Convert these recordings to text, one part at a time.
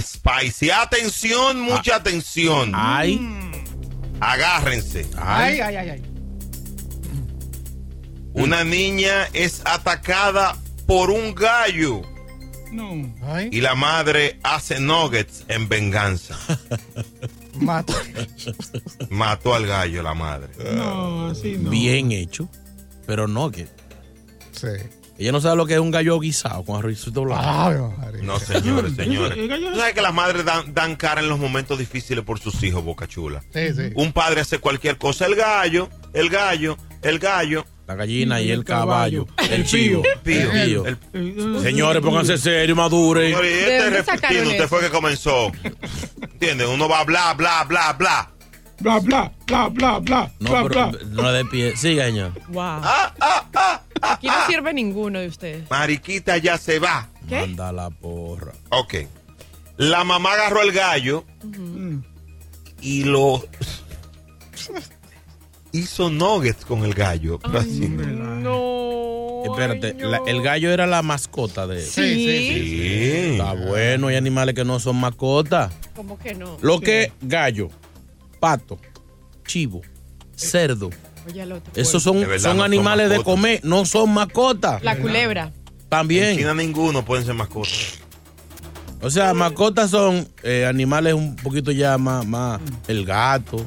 spicy. Atención, mucha atención. Ay. Agárrense. Ay. Ay, ay, ay. Una niña es atacada por un gallo No. y la madre hace nuggets en venganza. Mato. Mató al gallo la madre. No, así no. Bien hecho. Pero que Sí. Ella no sabe lo que es un gallo guisado con arrocito blanco. No, señores, señores. El Tú sabes que las madres dan, dan cara en los momentos difíciles por sus hijos, Boca Chula. Sí, sí. Un padre hace cualquier cosa. El gallo, el gallo, el gallo. La gallina y El el caballo. caballo. El chivo. Pío. El pío. El- Señores, pónganse serios, maduren. Señores, y ¿De este usted fue que comenzó. ¿Entiendes? Uno va bla, bla, bla, bla. Bla, bla, bla, bla, bla, No, bla, pero bla. no dé pie. Siga, señor. Wow. Ah, ah, ah, ah, Aquí no sirve ninguno de ustedes. Mariquita ya se va. ¿Qué? Manda la porra. Ok. La mamá agarró el gallo y lo hizo nuggets con el gallo. Así. No. Espérate, ay, no. la- el gallo era la mascota de él. Sí. Sí. Está bueno, hay animales que no son mascotas. ¿Cómo que no? Lo que gallo, pato, chivo, cerdo. Oye, al otro. Esos son, son no son animales de comer, no son mascotas. La culebra. En También. China ninguno pueden ser mascotas. O sea, mascotas son eh, animales un poquito ya más, más el gato,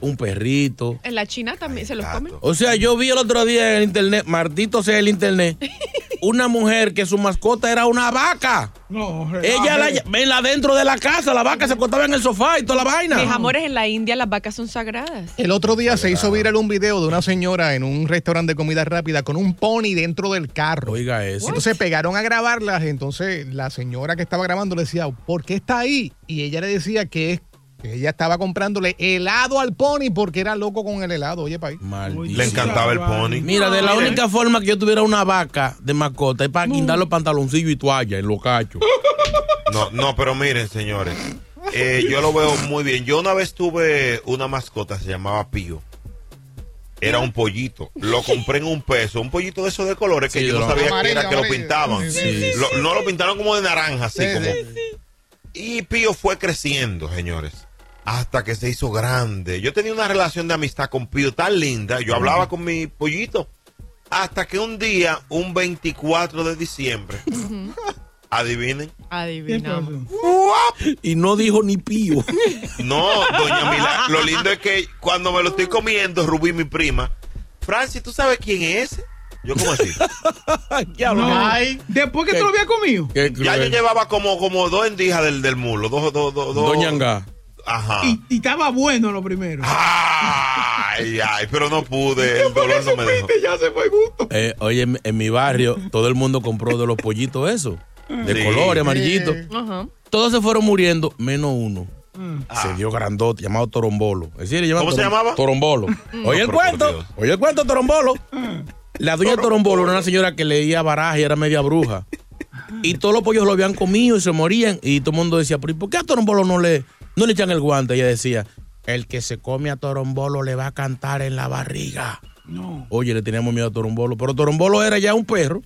un perrito. En la China también se los Gato. comen. O sea, yo vi el otro día en el internet, maldito sea el internet, una mujer que su mascota era una vaca. No, Ella la, relaje. venla dentro de la casa, la vaca se acostaba en el sofá y toda la vaina. Mis amores, en la India las vacas son sagradas. El otro día se hizo viral un video de una señora en un restaurante de comida rápida con un pony dentro del carro. Oiga eso. Entonces pegaron a grabarlas, entonces la señora que estaba grabando le decía, ¿por qué está ahí? Y ella le decía que es que ella estaba comprándole helado al pony porque era loco con el helado, oye, país. Le encantaba el pony. Mira, de la única forma que yo tuviera una vaca de mascota es para guindar los pantaloncillos y toalla en los cachos. No, no, pero miren, señores. eh, yo lo veo muy bien. Yo una vez tuve una mascota, se llamaba Pío. Era un pollito. Lo compré en un peso. Un pollito de esos de colores que Sí, yo no sabía Amarillo, que era que lo pintaban. Sí, sí, Lo- no lo pintaron como de naranja, así Sí, como. sí. Y Pío fue creciendo, señores. Hasta que se hizo grande. Yo tenía una relación de amistad con Pío tan linda. Yo hablaba con mi pollito. Hasta que un día, un 24 de diciembre, adivinen. Adivinamos. Y no dijo ni pío. No, doña Mila, lo lindo es que cuando me lo estoy comiendo, Rubí, mi prima, Francis, ¿tú sabes quién es ese? Yo, ¿cómo así? Ay, Después que te lo había comido. Ya yo llevaba como, como dos endijas del, del mulo, dos, dos, dos, dos. Doña Angá. Ajá. Y, y estaba bueno lo primero. Ay, ay, pero no pude, el dolor no me dejó. Ya se fue gusto. Eh, oye, en, en mi barrio todo el mundo compró de los pollitos esos. De Sí. colores, amarillitos. Ajá. Todos se fueron muriendo, menos uno. Se dio grandote, llamado Torombolo. Es decir, ¿Cómo se llamaba? Torombolo. Oye el cuento, oye el cuento, Torombolo. La dueña de Torombolo era una señora que leía baraja y era media bruja. Y todos los pollos lo habían comido y se morían. Y todo el mundo decía, ¿pero ¿y por qué a Torombolo no le, no le echan el guante? Ella decía, el que se come a Torombolo le va a cantar en la barriga. No. Oye, le teníamos miedo a Torombolo. Pero Torombolo era ya un perro.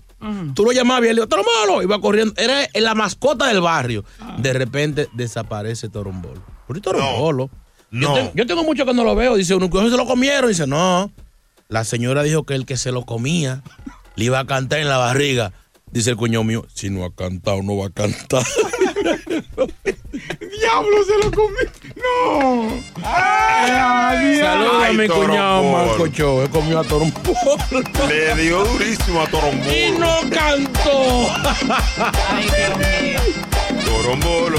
Tú lo llamabas y él le dijo, Torombolo. Iba corriendo. Era la mascota del barrio. De repente desaparece Torombolo. ¿Por qué Torombolo? Yo, No. yo tengo mucho que no lo veo. Dice uno, ¿que se lo comieron? Dice, no. La señora dijo que el que se lo comía le iba a cantar en la barriga. Dice el cuñado mío, si no ha cantado, no va a cantar. ¡Diablo, se lo comí! ¡No! ¡Ay, Saluda a mi cuñado. Marco Cho, comió a Torombolo. Le dio durísimo a Y Torombolo. no cantó. Ay, Dios mío. Torombolo.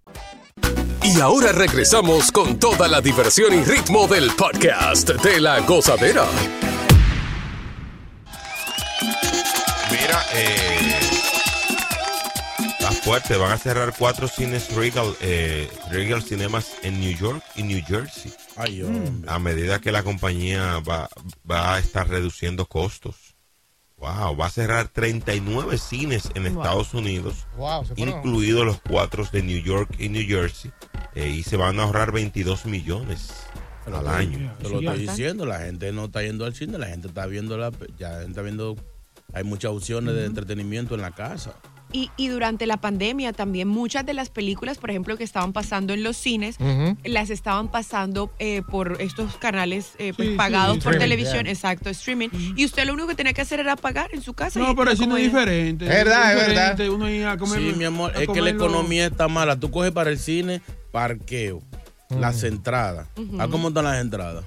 Y ahora regresamos con toda la diversión y ritmo del podcast de la gozadera. Mira, eh, está fuerte. Van a cerrar cuatro cines Regal, eh, Regal Cinemas en New York y New Jersey. Ay. A medida que la compañía va, va a estar reduciendo costos. Wow, va a cerrar 39 cines en Estados Unidos, Wow, incluidos los cuatro de New York y New Jersey, eh, y se van a ahorrar 22 millones al año. Te lo estoy diciendo, la gente no está yendo al cine, la gente está viendo la, ya la gente está viendo, hay muchas opciones de entretenimiento en la casa. Y, y durante la pandemia también muchas de las películas, por ejemplo, que estaban pasando en los cines, las estaban pasando eh, por estos canales eh, pues, Sí, sí. pagados por Streaming, televisión, yeah. exacto, streaming. Y usted lo único que tenía que hacer era pagar en su casa. No, pero el como cine es diferente. Es verdad, es verdad. Uno ir a comer. Sí, mi amor, a es que la economía está mala. Tú coges para el cine, parqueo, las entradas. ¿A cómo están las entradas?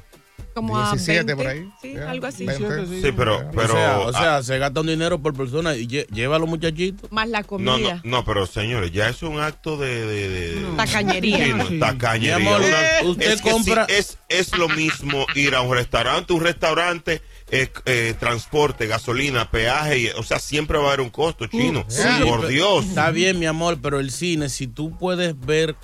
Como a 17 20, por ahí. Sí, Yeah. algo así. 20. Sí, pero, pero o sea, o ah, sea, se gasta un dinero por persona y lle- lleva a los muchachitos. Más la no, comida. no, no, pero señores, ya es un acto de, de, de- de- Tacañería. Sí, no, tacañería. Amor, Una- usted es que compra- sí, es, es lo mismo ir a un restaurante. Un restaurante, eh, eh, transporte, gasolina, peaje, y- o sea, siempre va a haber un costo chino. Sí, Por pero- Dios. Está bien, mi amor, pero el cine, si tú puedes ver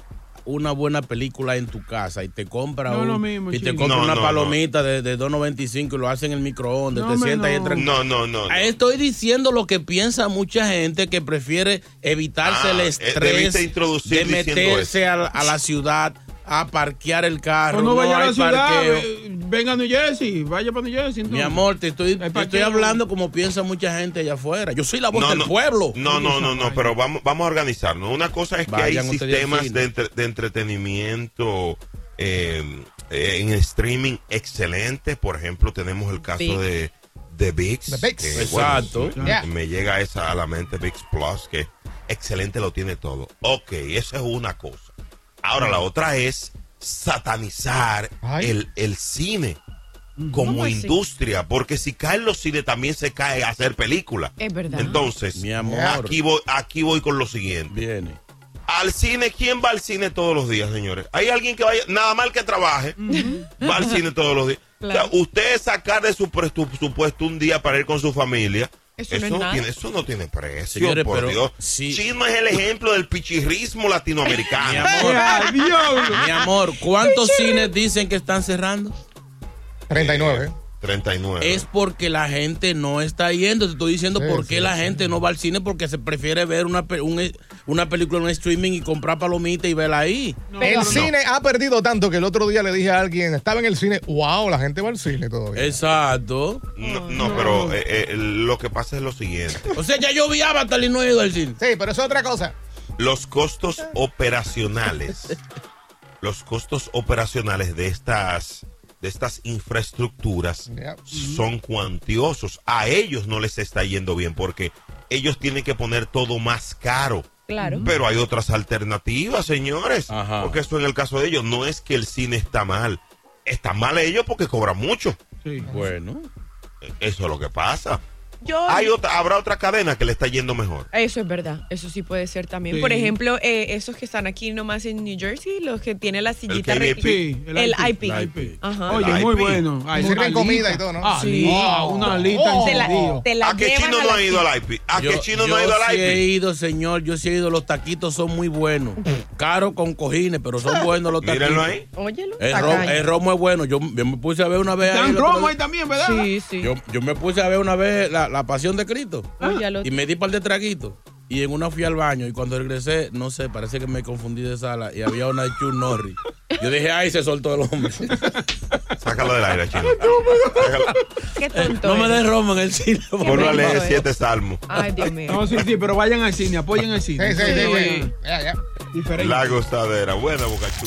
una buena película en tu casa y te compra No es un- lo mismo, y te compra No, una no, palomita de, de 2.95 y lo hacen en el microondas, No, te sientas y no. entran. No, no, no. no. Estoy diciendo lo que piensa mucha gente que prefiere evitarse Ah, el eh, estrés de meterse a la ciudad a parquear el carro. Cuando vaya a hay la ciudad, parqueo. ve- venga a New Jersey, vaya para New Jersey. Mi amor, te estoy, te estoy hablando como piensa mucha gente allá afuera. Yo soy la voz No, del no. pueblo. No, no, no, no, pero vamos, vamos a organizarnos. Una cosa es que Vayan hay sistemas de, entre- de entretenimiento eh, eh, en streaming excelentes. Por ejemplo, tenemos el caso de, de VIX. Exacto. bueno, Yeah. Me llega esa a la mente VIX Plus, que excelente lo tiene todo. Ok, esa es una cosa. Ahora la otra es satanizar el, el cine como industria, porque si caen los cines también se cae a hacer películas. Es verdad. Entonces, Mi amor. aquí voy, aquí voy con lo siguiente. Viene. Al cine, ¿quién va al cine todos los días, señores? Hay alguien que vaya, nada mal que trabaje, va al cine todos los días. Claro. O sea, usted sacar de su presupuesto un día para ir con su familia, Eso eso, no es no, nada. tiene, eso no tiene precio, Señores, por pero Dios. sí. Chino es el ejemplo del pichirrismo Mi latinoamericano. amor, ¡Ya, diablo! mi amor, ¿cuántos cines dicen que están cerrando? 39. ¿Eh? 39. Es porque la gente no está yendo. Te estoy diciendo Sí, por qué sí, la sí. gente no va al cine porque se prefiere ver una, un- una película en un streaming y comprar palomitas y verla ahí. el cine ha perdido tanto que el otro día le dije a alguien, estaba en el cine, wow, la gente va al cine todavía. Exacto. No, no, pero eh, eh, lo que pasa es lo siguiente. O sea, ya yo vi Avatar y no he ido al cine. Sí, pero eso es otra cosa. los costos operacionales, los costos operacionales de estas de estas infraestructuras son cuantiosos. A ellos no les está yendo bien porque ellos tienen que poner todo más caro. Claro. Pero hay otras alternativas, señores. Ajá. Porque eso en el caso de ellos no es que el cine está mal. Está mal ellos porque cobran mucho. Sí. Bueno. Eso es lo que pasa. Yo- hay otra, habrá otra cadena que le está yendo mejor. Eso es verdad, eso sí puede ser también. Sí. Por ejemplo, eh, esos que están aquí nomás en New Jersey, los que tienen la sillita. KBP. Sí, el, IP. El IP. Ajá. Oye, El muy IP. bueno. Ay, Sirven una comida y todo, ¿no? Ah, Sí. ah, una alita Oh. te la, te la ¿A qué chino a no ha ido al IP? ¿A Yo, qué chino no yo ha ido al sí he IP? ido, señor. Yo sí he ido. Los taquitos son muy buenos. Caros con cojines, pero son buenos los taquitos. Mírenlo ahí. Óyelo. El, el romo es bueno. Yo, yo me puse a ver una vez. ahí Dan el romo ahí también, ¿verdad? Sí, sí. Yo, yo me puse a ver una vez la, la pasión de Cristo. Óyalo. Y me di par de traguitos. Y en una fui al baño. Y cuando regresé, no sé, parece que me confundí de sala. Y había una de Chuck Norris. Yo dije, ay, se soltó el hombre. Sácalo del aire, chino. Qué tonto. no me eres. des romo en el cine. por Ponlo a favor. leer siete salmos. Ay, Dios mío. No, sí, sí, pero vayan al cine, apoyen al cine. Sí, sí, sí, Sí. sí. Ya, ya. Diferente. La gozadera. Buena, Bocachú.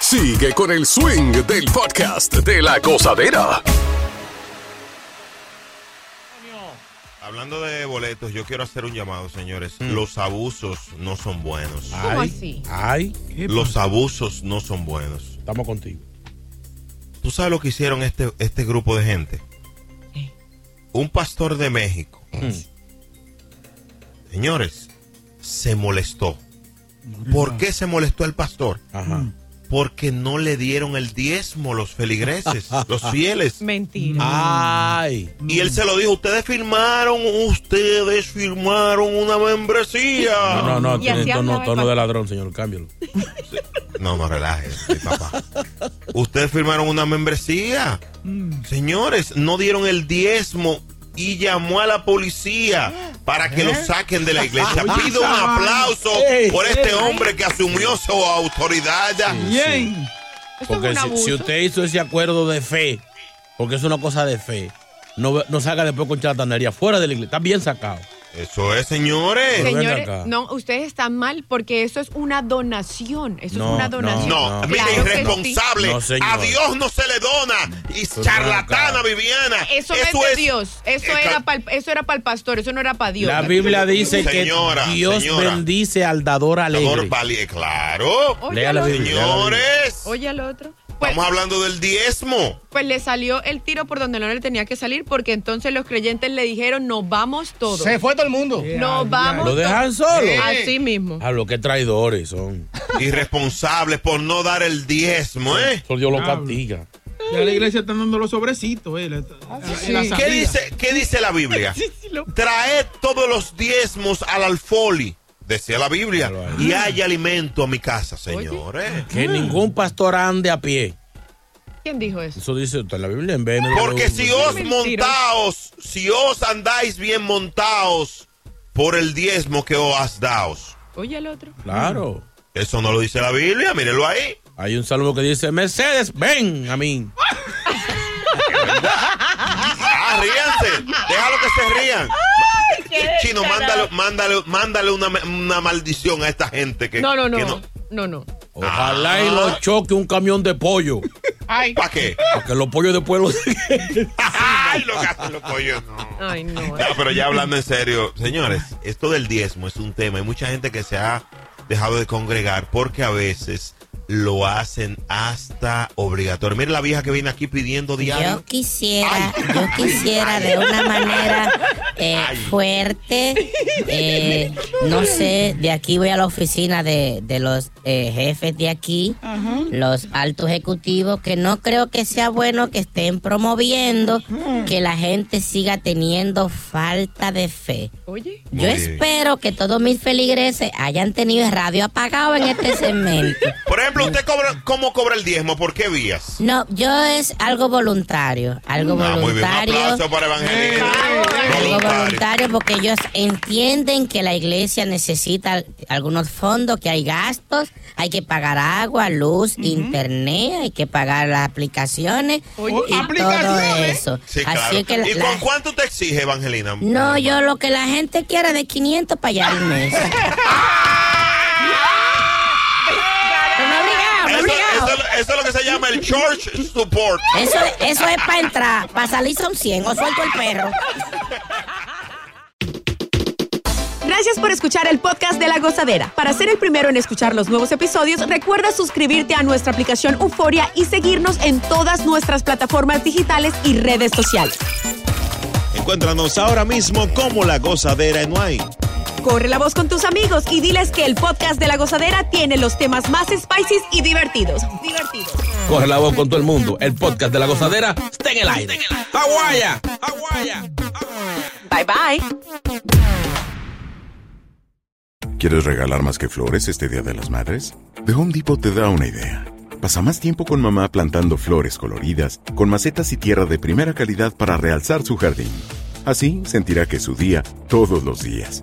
Sigue con el swing del podcast de la gozadera. Hablando de boletos, yo quiero hacer un llamado, señores. Mm. Los abusos no son buenos. ¿Cómo Ay, así? Ay, Los abusos no son buenos. estamos contigo. ¿Tú sabes lo que hicieron este, este grupo de gente? ¿Qué? Un pastor de México. Señores, se molestó. ¿Por qué se molestó el pastor? Ajá. Porque no le dieron el diezmo los feligreses, los fieles. Mentira. Ay. Y él se lo dijo, ustedes firmaron, ustedes firmaron una membresía. No, no, no, tiene tono, de ladrón, señor. Cámbialo. No, no relaje, mi papá. Ustedes firmaron una membresía. Señores, no dieron el diezmo y llamó a la policía para que lo saquen de la iglesia. Pido un aplauso por este hombre que asumió su autoridad. Es Porque si usted hizo ese acuerdo de fe, porque es una cosa de fe, no, no salga después con charlatanería fuera de la iglesia. Está bien sacado. Eso es, señores. Señores, no, ustedes están mal porque eso es una donación. Eso No, es una donación. No, No. mire, Claro sí. irresponsable. No, señor. a Dios no se le dona. Y charlatana. Viviana. Eso, no es de Dios. Eso era para eso era para el pastor. Eso no era para Dios. La Biblia dice Señora, que Dios señora. bendice al dador alegre. Dador vali- Claro. Lea la Biblia. Señores. Oye al otro. Pues, Estamos hablando del diezmo. pues le salió el tiro por donde no le tenía que salir porque entonces los creyentes le dijeron, nos vamos todos. Se fue todo el mundo. Nos vamos Lo dejan solo. Así mismo. A lo que traidores son. Irresponsables por no dar el diezmo, ¿eh? Eso Dios lo castiga. Ya la iglesia está dando los sobrecitos, eh. la- Ah, la- la ¿Qué dice, ¿Qué dice la Biblia? Traed todos los diezmos al alfoli, decía la Biblia, y hay alimento a mi casa, señores. Que ningún pastor ande a pie. ¿Quién dijo eso? Eso dice usted en la Biblia en vez de- Porque si os montaos, si os andáis bien montaos por el diezmo que os has dado. Oye al otro. Claro. Eso no lo dice la Biblia, mírelo ahí. Hay un salmo que dice, Mercedes, ven a mí. Ah, ríanse. Déjalo que se rían. Chino, mándale, mándale, mándale una, una maldición a esta gente que No, no, no. que No, no. Ojalá y lo choque un camión de pollo. Ay, ¿Para qué? Porque los pollos después los... Ay, lo que hacen los pollos, no. Ay, no. No, pero ya hablando en serio, señores, esto del diezmo es un tema. Hay mucha gente que se ha dejado de congregar porque a veces lo hacen hasta obligatorio. Mira la vieja que viene aquí pidiendo diario. Yo quisiera, yo quisiera de una manera eh, fuerte, eh, no sé, de aquí voy a la oficina de, de los eh, jefes de aquí, los altos ejecutivos, que no creo que sea bueno que estén promoviendo que la gente siga teniendo falta de fe. Oye. Yo Muy bien. espero que todos mis feligreses hayan tenido el radio apagado en este segmento. Por ejemplo, ejemplo, ¿usted cobra, cómo cobra el diezmo? ¿Por qué vías? No, yo es algo voluntario, algo Ah, muy bien, un voluntario. aplauso para Evangelina. Algo Voluntario. voluntario porque ellos entienden que la iglesia necesita algunos fondos, que hay gastos, hay que pagar agua, luz, internet, hay que pagar las aplicaciones Oye, y todo eso. Sí, Así claro. que la- ¿Y la- con cuánto te exige, Evangelina? no, yo lo que la gente quiera de 500 para allá al mes. eso- es lo que se llama el church support. Eso, eso es para entrar, para salir son 100 o suelto el perro. Gracias por escuchar el podcast de La Gozadera. Para ser el primero en escuchar los nuevos episodios, recuerda suscribirte a nuestra aplicación Euforia y seguirnos en todas nuestras plataformas digitales y redes sociales. Encuéntranos ahora mismo como La Gozadera en Wine. Corre la voz con tus amigos y diles que el podcast de La Gozadera tiene los temas más spicy y divertidos. Divertidos. Corre la voz con todo el mundo. El podcast de la gozadera está en el aire. ¡Aguaya! Bye bye. ¿Quieres regalar más que flores este Día de las Madres? The Home Depot te da una idea. Pasa más tiempo con mamá plantando flores coloridas, con macetas y tierra de primera calidad para realzar su jardín. Así sentirá que es su día todos los días.